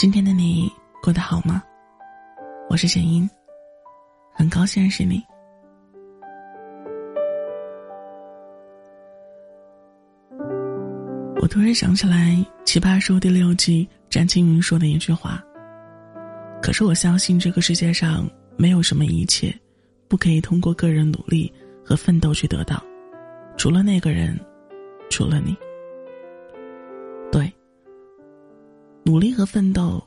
今天的你过得好吗？我是简音，很高兴认识你。我突然想起来《奇葩说》第六季詹青云说的一句话：“可是我相信这个世界上没有什么一切，不可以通过个人努力和奋斗去得到，除了那个人，除了你。”努力和奋斗，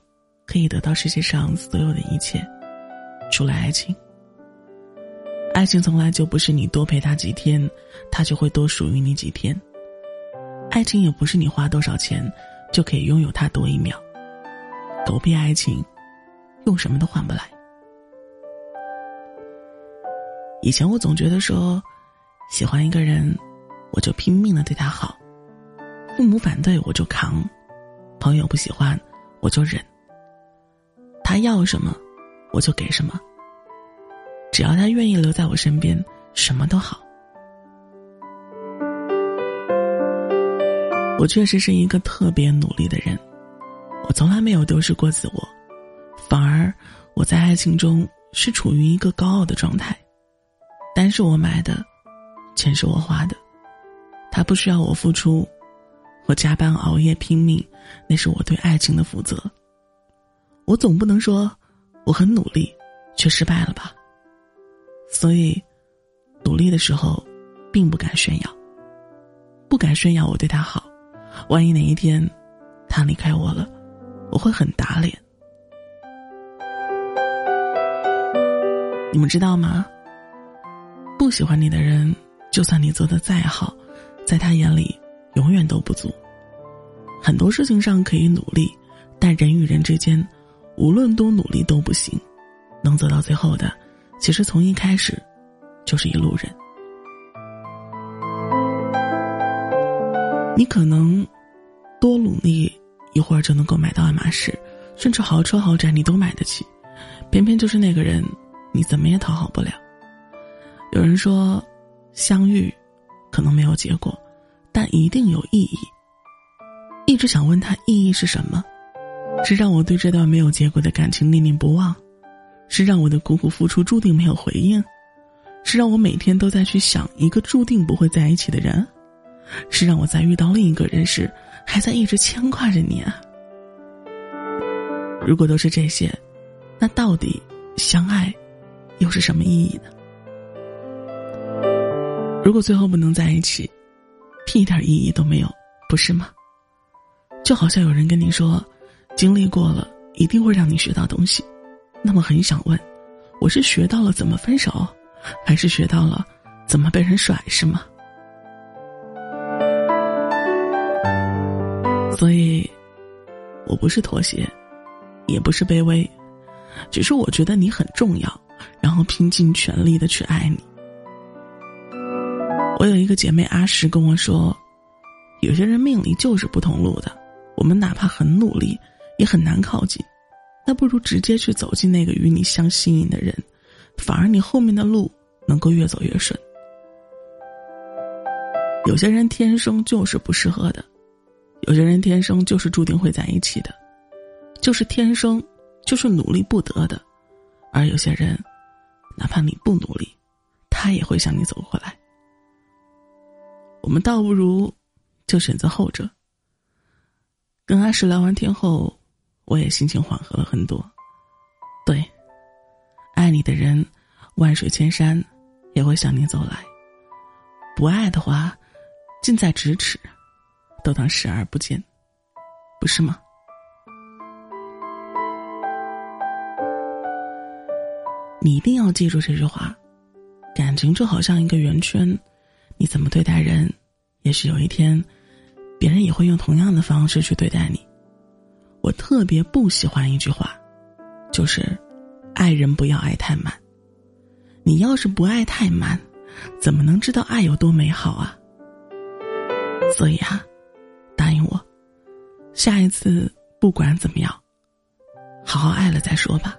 可以得到世界上所有的一切，除了爱情。爱情从来就不是你多陪他几天，他就会多属于你几天。爱情也不是你花多少钱，就可以拥有他多一秒。狗屁爱情，用什么都换不来。以前我总觉得说，喜欢一个人，我就拼命的对他好，父母反对我就扛。朋友不喜欢，我就忍。他要什么，我就给什么。只要他愿意留在我身边，什么都好。我确实是一个特别努力的人，我从来没有丢失过自我，反而我在爱情中是处于一个高傲的状态。单是我买的，钱是我花的，他不需要我付出。我加班熬夜拼命，那是我对爱情的负责。我总不能说我很努力，却失败了吧？所以，努力的时候，并不敢炫耀，不敢炫耀我对他好。万一哪一天，他离开我了，我会很打脸。你们知道吗？不喜欢你的人，就算你做的再好，在他眼里。永远都不足。很多事情上可以努力，但人与人之间，无论多努力都不行。能走到最后的，其实从一开始，就是一路人。你可能多努力一会儿就能够买到爱马仕，甚至豪车豪宅你都买得起，偏偏就是那个人，你怎么也讨好不了。有人说，相遇，可能没有结果。但一定有意义。一直想问他意义是什么？是让我对这段没有结果的感情念念不忘？是让我的苦苦付出注定没有回应？是让我每天都在去想一个注定不会在一起的人？是让我在遇到另一个人时，还在一直牵挂着你啊？如果都是这些，那到底相爱又是什么意义呢？如果最后不能在一起？屁一点意义都没有，不是吗？就好像有人跟你说，经历过了一定会让你学到东西，那么很想问，我是学到了怎么分手，还是学到了怎么被人甩，是吗？所以，我不是妥协，也不是卑微，只是我觉得你很重要，然后拼尽全力的去爱你。我有一个姐妹阿石跟我说，有些人命里就是不同路的，我们哪怕很努力，也很难靠近，那不如直接去走进那个与你相吸引的人，反而你后面的路能够越走越顺。有些人天生就是不适合的，有些人天生就是注定会在一起的，就是天生就是努力不得的，而有些人，哪怕你不努力，他也会向你走过来。我们倒不如就选择后者。跟阿石聊完天后，我也心情缓和了很多。对，爱你的人，万水千山也会向你走来；不爱的话，近在咫尺，都当视而不见，不是吗？你一定要记住这句话：感情就好像一个圆圈。你怎么对待人，也许有一天，别人也会用同样的方式去对待你。我特别不喜欢一句话，就是“爱人不要爱太满”。你要是不爱太满，怎么能知道爱有多美好啊？所以啊，答应我，下一次不管怎么样，好好爱了再说吧。